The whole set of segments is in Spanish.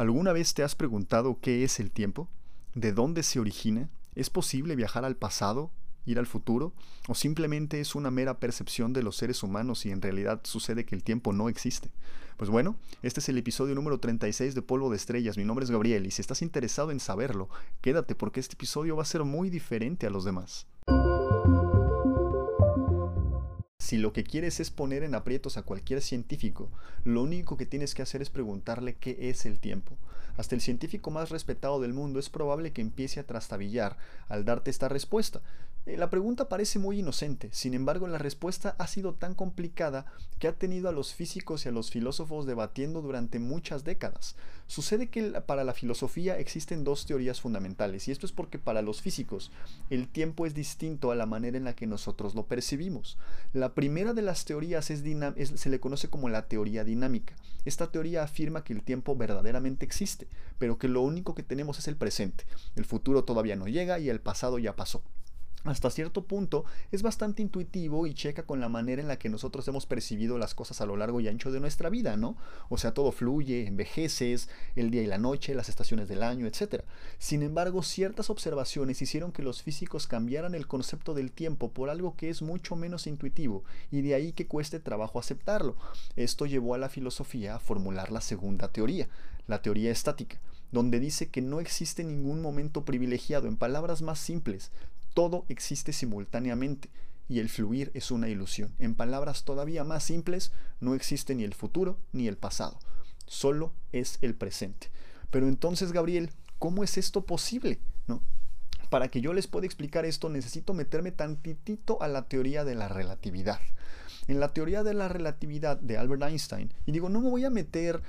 ¿Alguna vez te has preguntado qué es el tiempo? ¿De dónde se origina? ¿Es posible viajar al pasado, ir al futuro? ¿O simplemente es una mera percepción de los seres humanos y en realidad sucede que el tiempo no existe? Pues bueno, este es el episodio número 36 de Polvo de Estrellas. Mi nombre es Gabriel y si estás interesado en saberlo, quédate porque este episodio va a ser muy diferente a los demás. Si lo que quieres es poner en aprietos a cualquier científico, lo único que tienes que hacer es preguntarle qué es el tiempo. Hasta el científico más respetado del mundo es probable que empiece a trastabillar al darte esta respuesta. Eh, la pregunta parece muy inocente, sin embargo la respuesta ha sido tan complicada que ha tenido a los físicos y a los filósofos debatiendo durante muchas décadas. Sucede que para la filosofía existen dos teorías fundamentales, y esto es porque para los físicos el tiempo es distinto a la manera en la que nosotros lo percibimos. La primera de las teorías es se le conoce como la teoría dinámica. Esta teoría afirma que el tiempo verdaderamente existe, pero que lo único que tenemos es el presente. El futuro todavía no llega y el pasado ya pasó hasta cierto punto es bastante intuitivo y checa con la manera en la que nosotros hemos percibido las cosas a lo largo y ancho de nuestra vida, ¿no? O sea, todo fluye, envejeces, el día y la noche, las estaciones del año, etc. Sin embargo, ciertas observaciones hicieron que los físicos cambiaran el concepto del tiempo por algo que es mucho menos intuitivo y de ahí que cueste trabajo aceptarlo. Esto llevó a la filosofía a formular la segunda teoría, la teoría estática donde dice que no existe ningún momento privilegiado. En palabras más simples, todo existe simultáneamente y el fluir es una ilusión. En palabras todavía más simples, no existe ni el futuro ni el pasado, solo es el presente. Pero entonces, Gabriel, ¿cómo es esto posible? ¿No? Para que yo les pueda explicar esto, necesito meterme tantitito a la teoría de la relatividad. En la teoría de la relatividad de Albert Einstein, y digo, no me voy a meter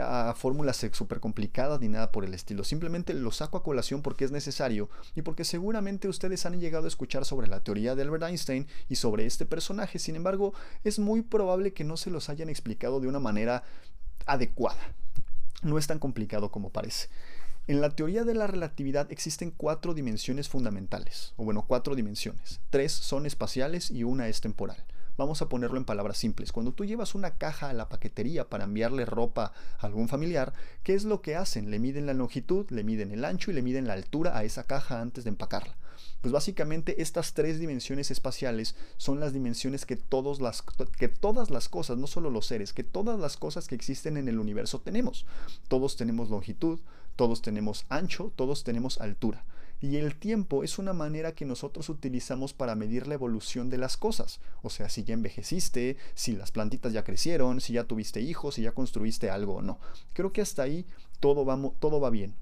a fórmulas súper complicadas ni nada por el estilo. Simplemente lo saco a colación porque es necesario y porque seguramente ustedes han llegado a escuchar sobre la teoría de Albert Einstein y sobre este personaje. Sin embargo, es muy probable que no se los hayan explicado de una manera adecuada. No es tan complicado como parece. En la teoría de la relatividad existen cuatro dimensiones fundamentales, o bueno, cuatro dimensiones. Tres son espaciales y una es temporal. Vamos a ponerlo en palabras simples. Cuando tú llevas una caja a la paquetería para enviarle ropa a algún familiar, ¿qué es lo que hacen? Le miden la longitud, le miden el ancho y le miden la altura a esa caja antes de empacarla. Pues básicamente estas tres dimensiones espaciales son las dimensiones que, todos las, que todas las cosas, no solo los seres, que todas las cosas que existen en el universo tenemos. Todos tenemos longitud, todos tenemos ancho, todos tenemos altura. Y el tiempo es una manera que nosotros utilizamos para medir la evolución de las cosas. O sea, si ya envejeciste, si las plantitas ya crecieron, si ya tuviste hijos, si ya construiste algo o no. Creo que hasta ahí todo va, todo va bien.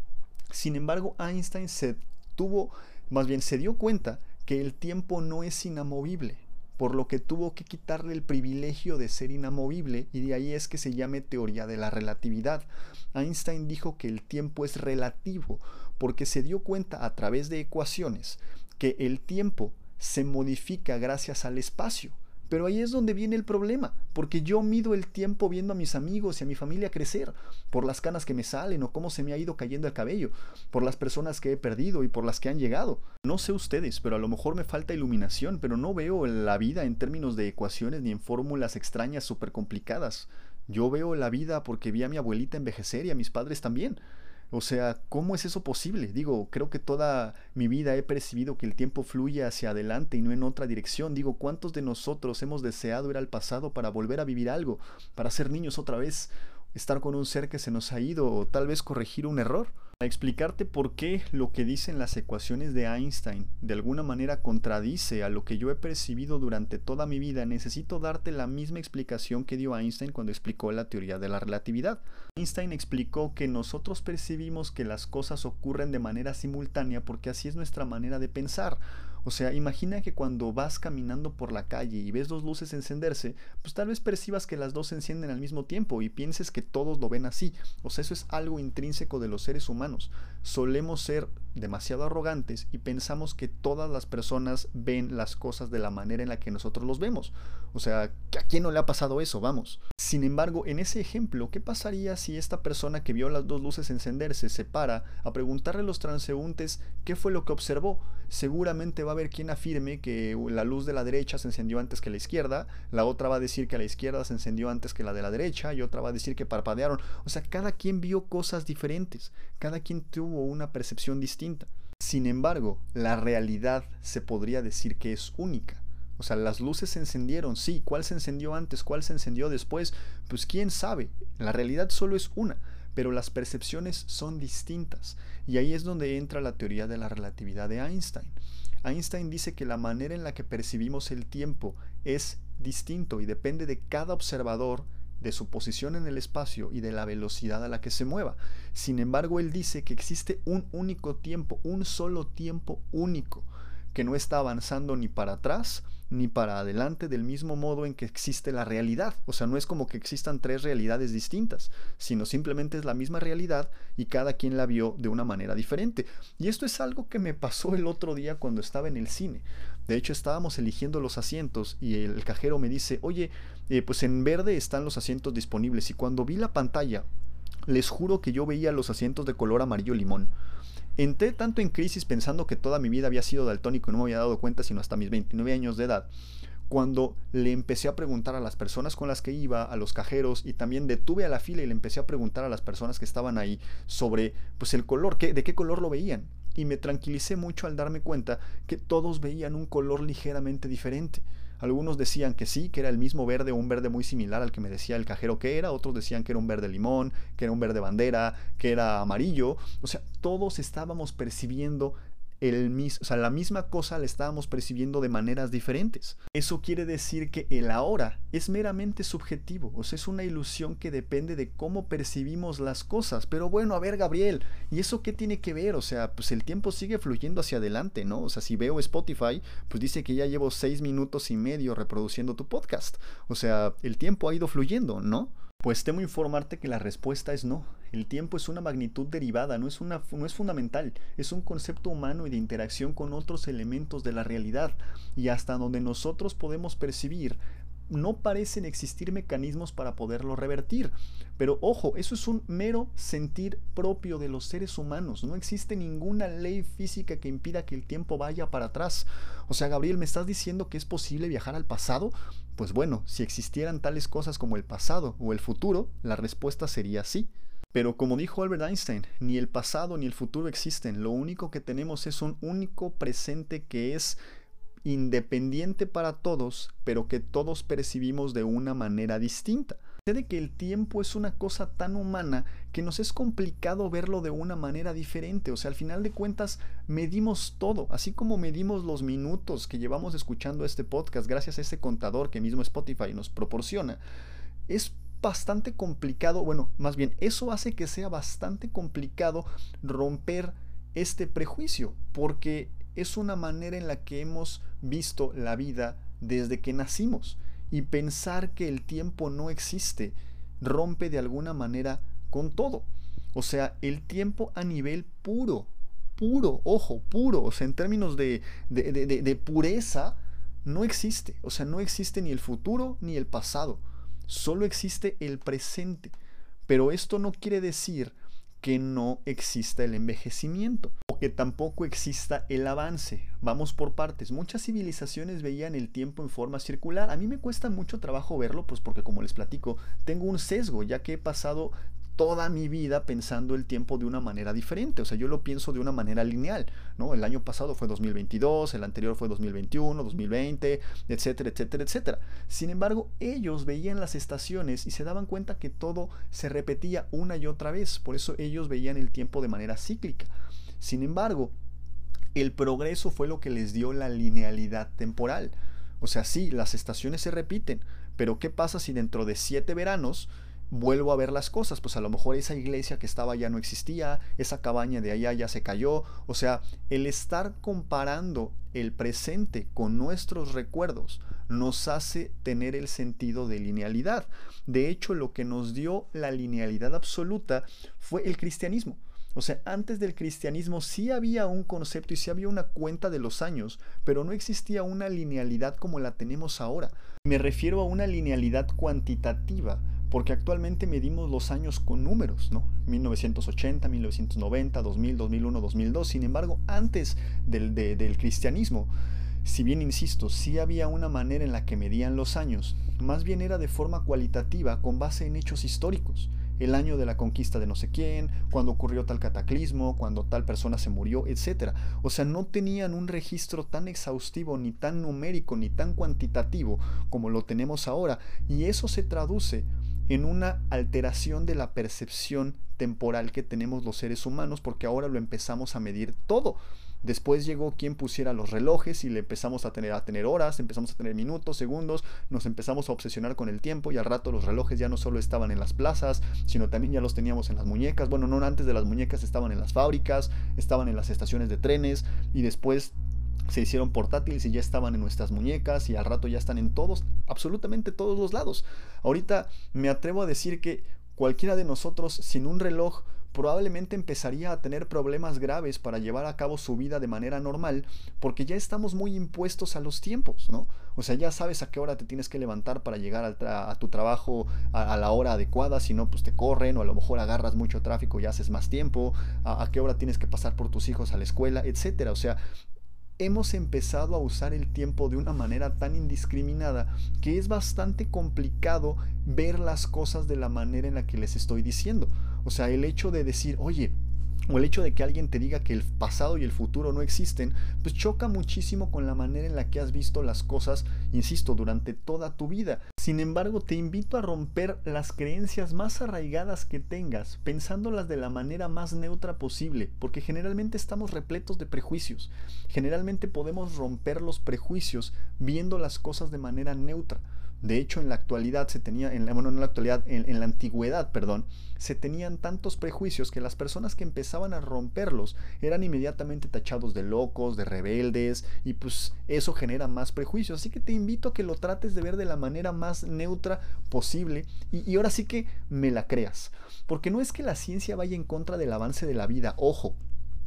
Sin embargo, Einstein se tuvo, más bien se dio cuenta que el tiempo no es inamovible por lo que tuvo que quitarle el privilegio de ser inamovible y de ahí es que se llame teoría de la relatividad. Einstein dijo que el tiempo es relativo porque se dio cuenta a través de ecuaciones que el tiempo se modifica gracias al espacio. Pero ahí es donde viene el problema, porque yo mido el tiempo viendo a mis amigos y a mi familia crecer, por las canas que me salen o cómo se me ha ido cayendo el cabello, por las personas que he perdido y por las que han llegado. No sé ustedes, pero a lo mejor me falta iluminación, pero no veo la vida en términos de ecuaciones ni en fórmulas extrañas súper complicadas. Yo veo la vida porque vi a mi abuelita envejecer y a mis padres también. O sea, ¿cómo es eso posible? Digo, creo que toda mi vida he percibido que el tiempo fluye hacia adelante y no en otra dirección. Digo, ¿cuántos de nosotros hemos deseado ir al pasado para volver a vivir algo, para ser niños otra vez, estar con un ser que se nos ha ido o tal vez corregir un error? Para explicarte por qué lo que dicen las ecuaciones de Einstein de alguna manera contradice a lo que yo he percibido durante toda mi vida, necesito darte la misma explicación que dio Einstein cuando explicó la teoría de la relatividad. Einstein explicó que nosotros percibimos que las cosas ocurren de manera simultánea porque así es nuestra manera de pensar. O sea, imagina que cuando vas caminando por la calle y ves dos luces encenderse, pues tal vez percibas que las dos se encienden al mismo tiempo y pienses que todos lo ven así. O sea, eso es algo intrínseco de los seres humanos. Solemos ser demasiado arrogantes y pensamos que todas las personas ven las cosas de la manera en la que nosotros los vemos. O sea, ¿a quién no le ha pasado eso? Vamos. Sin embargo, en ese ejemplo, ¿qué pasaría si esta persona que vio las dos luces encenderse se para a preguntarle a los transeúntes qué fue lo que observó? Seguramente va a haber quien afirme que la luz de la derecha se encendió antes que la izquierda, la otra va a decir que la izquierda se encendió antes que la de la derecha y otra va a decir que parpadearon. O sea, cada quien vio cosas diferentes, cada quien tuvo una percepción distinta. Sin embargo, la realidad se podría decir que es única. O sea, las luces se encendieron, sí. ¿Cuál se encendió antes? ¿Cuál se encendió después? Pues quién sabe. La realidad solo es una, pero las percepciones son distintas. Y ahí es donde entra la teoría de la relatividad de Einstein. Einstein dice que la manera en la que percibimos el tiempo es distinto y depende de cada observador, de su posición en el espacio y de la velocidad a la que se mueva. Sin embargo, él dice que existe un único tiempo, un solo tiempo único, que no está avanzando ni para atrás ni para adelante del mismo modo en que existe la realidad. O sea, no es como que existan tres realidades distintas, sino simplemente es la misma realidad y cada quien la vio de una manera diferente. Y esto es algo que me pasó el otro día cuando estaba en el cine. De hecho, estábamos eligiendo los asientos y el cajero me dice, oye, eh, pues en verde están los asientos disponibles. Y cuando vi la pantalla, les juro que yo veía los asientos de color amarillo limón. Entré tanto en crisis pensando que toda mi vida había sido daltónico y no me había dado cuenta sino hasta mis 29 años de edad, cuando le empecé a preguntar a las personas con las que iba, a los cajeros y también detuve a la fila y le empecé a preguntar a las personas que estaban ahí sobre pues el color, de qué color lo veían. Y me tranquilicé mucho al darme cuenta que todos veían un color ligeramente diferente. Algunos decían que sí, que era el mismo verde o un verde muy similar al que me decía el cajero que era, otros decían que era un verde limón, que era un verde bandera, que era amarillo. O sea, todos estábamos percibiendo el mismo, o sea, la misma cosa la estábamos percibiendo de maneras diferentes. Eso quiere decir que el ahora es meramente subjetivo, o sea, es una ilusión que depende de cómo percibimos las cosas. Pero bueno, a ver, Gabriel, ¿y eso qué tiene que ver? O sea, pues el tiempo sigue fluyendo hacia adelante, ¿no? O sea, si veo Spotify, pues dice que ya llevo seis minutos y medio reproduciendo tu podcast. O sea, el tiempo ha ido fluyendo, ¿no? Pues temo informarte que la respuesta es no. El tiempo es una magnitud derivada, no es, una, no es fundamental, es un concepto humano y de interacción con otros elementos de la realidad, y hasta donde nosotros podemos percibir, no parecen existir mecanismos para poderlo revertir. Pero ojo, eso es un mero sentir propio de los seres humanos. No existe ninguna ley física que impida que el tiempo vaya para atrás. O sea, Gabriel, ¿me estás diciendo que es posible viajar al pasado? Pues bueno, si existieran tales cosas como el pasado o el futuro, la respuesta sería sí. Pero como dijo Albert Einstein, ni el pasado ni el futuro existen. Lo único que tenemos es un único presente que es independiente para todos, pero que todos percibimos de una manera distinta. Sucede que el tiempo es una cosa tan humana que nos es complicado verlo de una manera diferente. O sea, al final de cuentas medimos todo, así como medimos los minutos que llevamos escuchando este podcast gracias a ese contador que mismo Spotify nos proporciona. Es bastante complicado, bueno, más bien eso hace que sea bastante complicado romper este prejuicio, porque es una manera en la que hemos visto la vida desde que nacimos. Y pensar que el tiempo no existe rompe de alguna manera con todo. O sea, el tiempo a nivel puro, puro, ojo, puro, o sea, en términos de, de, de, pureza, no existe. O sea, no existe ni el futuro ni el pasado. Solo existe el presente. Pero esto no quiere decir que no exista el envejecimiento o que tampoco exista el avance. Vamos por partes. Muchas civilizaciones veían el tiempo en forma circular. A mí me cuesta mucho trabajo verlo, pues porque como les platico, tengo un sesgo, ya que he pasado toda mi vida pensando el tiempo de una manera diferente. O sea, yo lo pienso de una manera lineal, ¿no? El año pasado fue 2022, el anterior fue 2021, 2020, etcétera, etcétera, etcétera. Sin embargo, ellos veían las estaciones y se daban cuenta que todo se repetía una y otra vez. Por eso ellos veían el tiempo de manera cíclica. Sin embargo, el progreso fue lo que les dio la linealidad temporal. O sea, sí, las estaciones se repiten, pero ¿qué pasa si dentro de siete veranos vuelvo a ver las cosas, pues a lo mejor esa iglesia que estaba ya no existía, esa cabaña de allá ya se cayó, o sea, el estar comparando el presente con nuestros recuerdos nos hace tener el sentido de linealidad. De hecho, lo que nos dio la linealidad absoluta fue el cristianismo. O sea, antes del cristianismo sí había un concepto y sí había una cuenta de los años, pero no existía una linealidad como la tenemos ahora. Me refiero a una linealidad cuantitativa, porque actualmente medimos los años con números, ¿no? 1980, 1990, 2000, 2001, 2002. Sin embargo, antes del, del cristianismo, si bien insisto, sí había una manera en la que medían los años, más bien era de forma cualitativa con base en hechos históricos el año de la conquista de no sé quién, cuando ocurrió tal cataclismo, cuando tal persona se murió, etc. O sea, no tenían un registro tan exhaustivo, ni tan numérico, ni tan cuantitativo como lo tenemos ahora, y eso se traduce en una alteración de la percepción temporal que tenemos los seres humanos, porque ahora lo empezamos a medir todo. Después llegó quien pusiera los relojes y le empezamos a tener, a tener horas, empezamos a tener minutos, segundos, nos empezamos a obsesionar con el tiempo y al rato los relojes ya no solo estaban en las plazas, sino también ya los teníamos en las muñecas. Bueno, no antes de las muñecas estaban en las fábricas, estaban en las estaciones de trenes y después se hicieron portátiles y ya estaban en nuestras muñecas y al rato ya están en todos, absolutamente todos los lados. Ahorita me atrevo a decir que cualquiera de nosotros sin un reloj probablemente empezaría a tener problemas graves para llevar a cabo su vida de manera normal, porque ya estamos muy impuestos a los tiempos, ¿no? O sea, ya sabes a qué hora te tienes que levantar para llegar a tu trabajo a, la hora adecuada, si no, pues te corren, o a lo mejor agarras mucho tráfico y haces más tiempo, a, a qué hora tienes que pasar por tus hijos a la escuela, etcétera. O sea, hemos empezado a usar el tiempo de una manera tan indiscriminada que es bastante complicado ver las cosas de la manera en la que les estoy diciendo. O sea, el hecho de decir, oye, o el hecho de que alguien te diga que el pasado y el futuro no existen, pues choca muchísimo con la manera en la que has visto las cosas, insisto, durante toda tu vida. Sin embargo, te invito a romper las creencias más arraigadas que tengas, pensándolas de la manera más neutra posible, porque generalmente estamos repletos de prejuicios. Generalmente podemos romper los prejuicios viendo las cosas de manera neutra. De hecho, en la actualidad se tenía, en, bueno, en la actualidad, en, la antigüedad, perdón, se tenían tantos prejuicios que las personas que empezaban a romperlos eran inmediatamente tachados de locos, de rebeldes, y pues eso genera más prejuicios. Así que te invito a que lo trates de ver de la manera más neutra posible y ahora sí que me la creas. Porque no es que la ciencia vaya en contra del avance de la vida, ojo,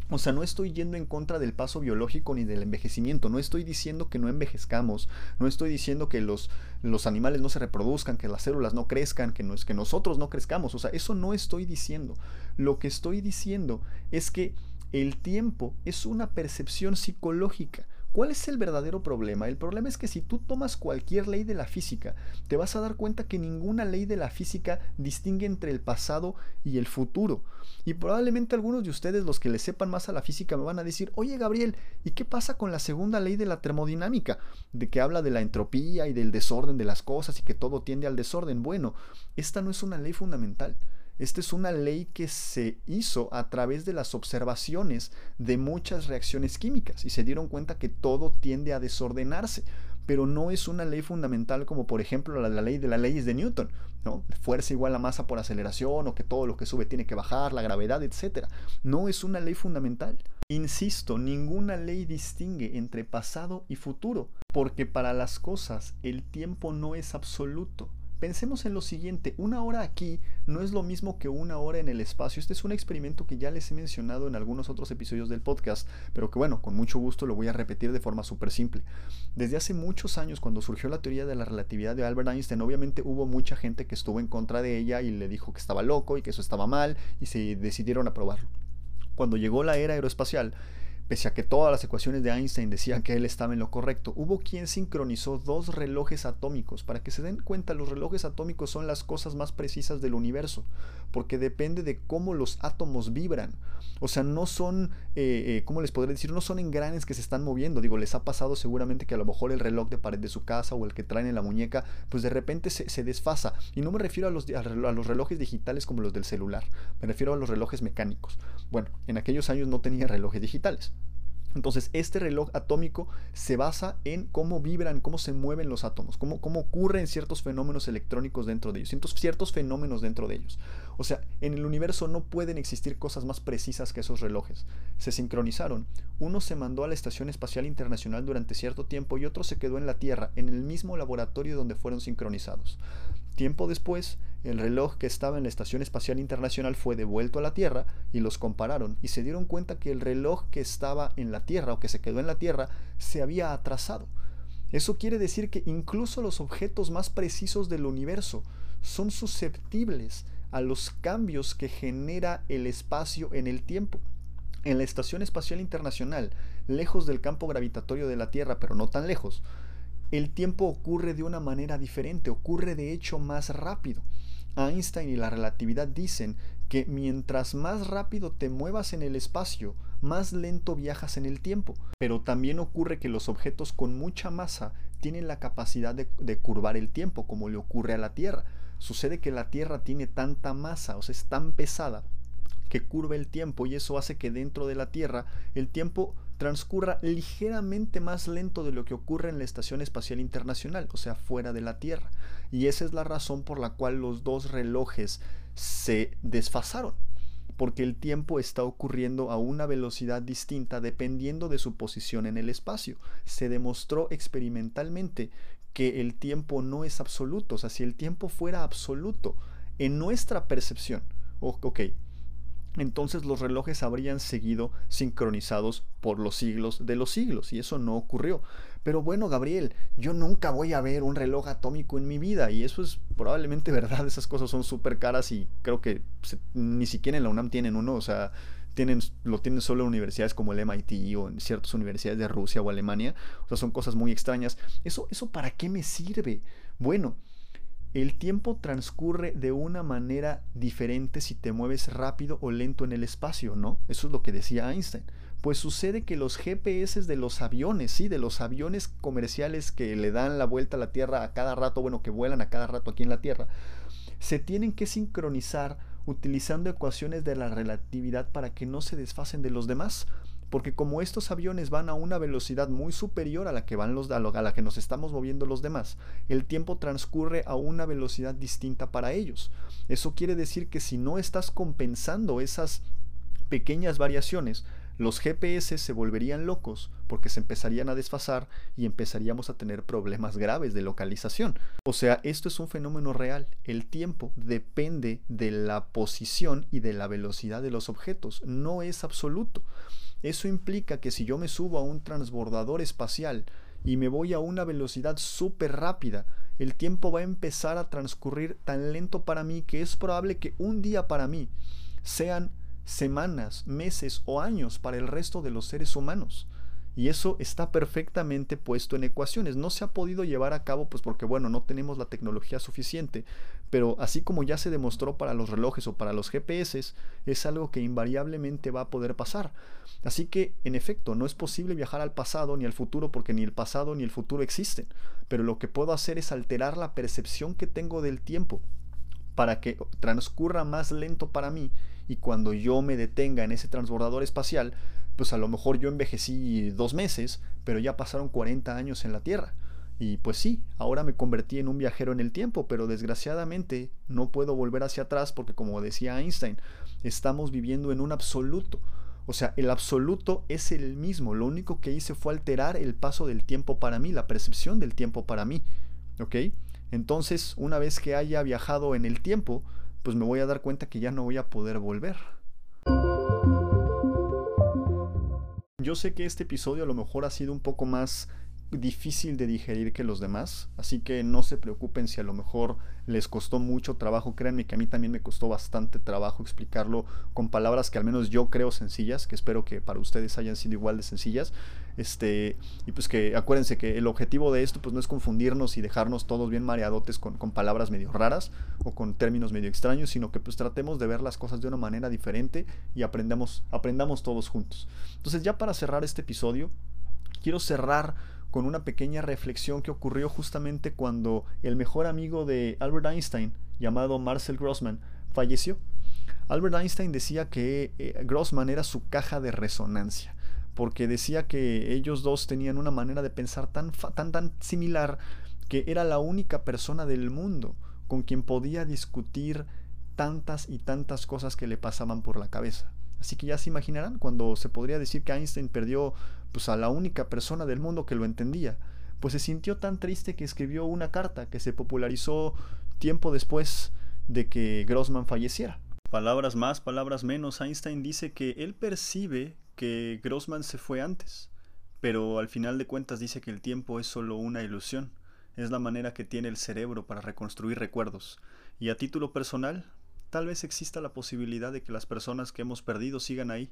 o sea, no estoy yendo en contra del paso biológico ni del envejecimiento, no estoy diciendo que no envejezcamos, no estoy diciendo que los, los animales no se reproduzcan, que las células no crezcan, que, no, que nosotros no crezcamos, o sea, eso no estoy diciendo. Lo que estoy diciendo es que el tiempo es una percepción psicológica. ¿Cuál es el verdadero problema? El problema es que si tú tomas cualquier ley de la física, te vas a dar cuenta que ninguna ley de la física distingue entre el pasado y el futuro. Y probablemente algunos de ustedes, los que le sepan más a la física, me van a decir, oye Gabriel, ¿y qué pasa con la segunda ley de la termodinámica? De que habla de la entropía y del desorden de las cosas y que todo tiende al desorden. Bueno, esta no es una ley fundamental. Esta es una ley que se hizo a través de las observaciones de muchas reacciones químicas y se dieron cuenta que todo tiende a desordenarse, pero no es una ley fundamental como por ejemplo la, ley de las leyes de Newton, ¿no? Fuerza igual a masa por aceleración o que todo lo que sube tiene que bajar, la gravedad, etc. No es una ley fundamental. Insisto, ninguna ley distingue entre pasado y futuro, porque para las cosas el tiempo no es absoluto. Pensemos en lo siguiente, una hora aquí no es lo mismo que una hora en el espacio. Este es un experimento que ya les he mencionado en algunos otros episodios del podcast, pero que bueno, con mucho gusto lo voy a repetir de forma súper simple. Desde hace muchos años, cuando surgió la teoría de la relatividad de Albert Einstein, obviamente hubo mucha gente que estuvo en contra de ella y le dijo que estaba loco y que eso estaba mal y se decidieron a probarlo. Cuando llegó la era aeroespacial, Pese a que todas las ecuaciones de Einstein decían que él estaba en lo correcto, hubo quien sincronizó dos relojes atómicos. Para que se den cuenta, los relojes atómicos son las cosas más precisas del universo, porque depende de cómo los átomos vibran. O sea, no son, eh, eh, ¿cómo les podré decir? No son engranes que se están moviendo. Digo, les ha pasado seguramente que a lo mejor el reloj de pared de su casa o el que traen en la muñeca, pues de repente se, desfasa. Y no me refiero a los, a los relojes digitales como los del celular, me refiero a los relojes mecánicos. Bueno, en aquellos años no tenía relojes digitales. Entonces, este reloj atómico se basa en cómo vibran, cómo se mueven los átomos, cómo, cómo ocurren ciertos fenómenos electrónicos dentro de ellos, ciertos, ciertos fenómenos dentro de ellos. O sea, en el universo no pueden existir cosas más precisas que esos relojes. Se sincronizaron. Uno se mandó a la Estación Espacial Internacional durante cierto tiempo y otro se quedó en la Tierra, en el mismo laboratorio donde fueron sincronizados. Tiempo después, el reloj que estaba en la Estación Espacial Internacional fue devuelto a la Tierra y los compararon y se dieron cuenta que el reloj que estaba en la Tierra o que se quedó en la Tierra se había atrasado. Eso quiere decir que incluso los objetos más precisos del universo son susceptibles a los cambios que genera el espacio en el tiempo. En la Estación Espacial Internacional, lejos del campo gravitatorio de la Tierra, pero no tan lejos, el tiempo ocurre de una manera diferente, ocurre de hecho más rápido. Einstein y la relatividad dicen que mientras más rápido te muevas en el espacio, más lento viajas en el tiempo. Pero también ocurre que los objetos con mucha masa tienen la capacidad de, de, curvar el tiempo, como le ocurre a la Tierra. Sucede que la Tierra tiene tanta masa, o sea, es tan pesada, que curva el tiempo y eso hace que dentro de la Tierra el tiempo transcurra ligeramente más lento de lo que ocurre en la Estación Espacial Internacional, o sea, fuera de la Tierra. Y esa es la razón por la cual los dos relojes se desfasaron, porque el tiempo está ocurriendo a una velocidad distinta dependiendo de su posición en el espacio. Se demostró experimentalmente que el tiempo no es absoluto, o sea, si el tiempo fuera absoluto en nuestra percepción, ok, entonces los relojes habrían seguido sincronizados por los siglos de los siglos, y eso no ocurrió. Pero bueno, Gabriel, yo nunca voy a ver un reloj atómico en mi vida, y eso es probablemente verdad, esas cosas son súper caras y creo que ni siquiera en la UNAM tienen uno, o sea, tienen, lo tienen solo en universidades como el MIT o en ciertas universidades de Rusia o Alemania, o sea, son cosas muy extrañas. ¿Eso, eso para qué me sirve? Bueno, el tiempo transcurre de una manera diferente si te mueves rápido o lento en el espacio, ¿no? Eso es lo que decía Einstein. Pues sucede que los GPS de los aviones, sí, de los aviones comerciales que le dan la vuelta a la Tierra a cada rato, bueno, que vuelan a cada rato aquí en la Tierra, se tienen que sincronizar utilizando ecuaciones de la relatividad para que no se desfasen de los demás porque como estos aviones van a una velocidad muy superior a la que van los a la que nos estamos moviendo los demás, el tiempo transcurre a una velocidad distinta para ellos. Eso quiere decir que si no estás compensando esas pequeñas variaciones, los GPS se volverían locos porque se empezarían a desfasar y empezaríamos a tener problemas graves de localización. O sea, esto es un fenómeno real. El tiempo depende de la posición y de la velocidad de los objetos, no es absoluto. Eso implica que si yo me subo a un transbordador espacial y me voy a una velocidad súper rápida, el tiempo va a empezar a transcurrir tan lento para mí que es probable que un día para mí sean semanas, meses o años para el resto de los seres humanos. Y eso está perfectamente puesto en ecuaciones. No se ha podido llevar a cabo pues porque bueno, no tenemos la tecnología suficiente, pero así como ya se demostró para los relojes o para los GPS, es algo que invariablemente va a poder pasar. Así que, en efecto, no es posible viajar al pasado ni al futuro porque ni el pasado ni el futuro existen, pero lo que puedo hacer es alterar la percepción que tengo del tiempo para que transcurra más lento para mí y cuando yo me detenga en ese transbordador espacial, pues a lo mejor yo envejecí dos meses, pero ya pasaron 40 años en la Tierra. Y pues sí, ahora me convertí en un viajero en el tiempo, pero desgraciadamente no puedo volver hacia atrás porque como decía Einstein, estamos viviendo en un absoluto. O sea, el absoluto es el mismo, lo único que hice fue alterar el paso del tiempo para mí, la percepción del tiempo para mí. ¿Ok? Entonces, una vez que haya viajado en el tiempo, pues me voy a dar cuenta que ya no voy a poder volver. Yo sé que este episodio a lo mejor ha sido un poco más difícil de digerir que los demás, así que no se preocupen si a lo mejor les costó mucho trabajo, créanme que a mí también me costó bastante trabajo explicarlo con palabras que al menos yo creo sencillas, que espero que para ustedes hayan sido igual de sencillas, este, y pues que acuérdense que el objetivo de esto pues no es confundirnos y dejarnos todos bien mareadotes con, palabras medio raras o con términos medio extraños, sino que pues tratemos de ver las cosas de una manera diferente y aprendamos, aprendamos todos juntos. Entonces ya para cerrar este episodio, quiero cerrar con una pequeña reflexión que ocurrió justamente cuando el mejor amigo de Albert Einstein, llamado Marcel Grossman, falleció. Albert Einstein decía que eh, Grossman era su caja de resonancia, porque decía que ellos dos tenían una manera de pensar tan, tan, tan similar que era la única persona del mundo con quien podía discutir tantas y tantas cosas que le pasaban por la cabeza. Así que ya se imaginarán cuando se podría decir que Einstein perdió pues a la única persona del mundo que lo entendía, pues se sintió tan triste que escribió una carta que se popularizó tiempo después de que Grossman falleciera. Palabras más, palabras menos, Einstein dice que él percibe que Grossman se fue antes, pero al final de cuentas dice que el tiempo es solo una ilusión, es la manera que tiene el cerebro para reconstruir recuerdos, y a título personal, tal vez exista la posibilidad de que las personas que hemos perdido sigan ahí,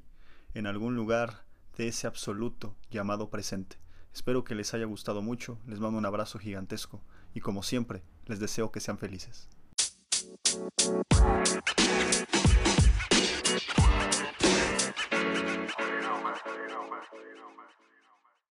en algún lugar de ese absoluto llamado presente. Espero que les haya gustado mucho, les mando un abrazo gigantesco y como siempre, les deseo que sean felices.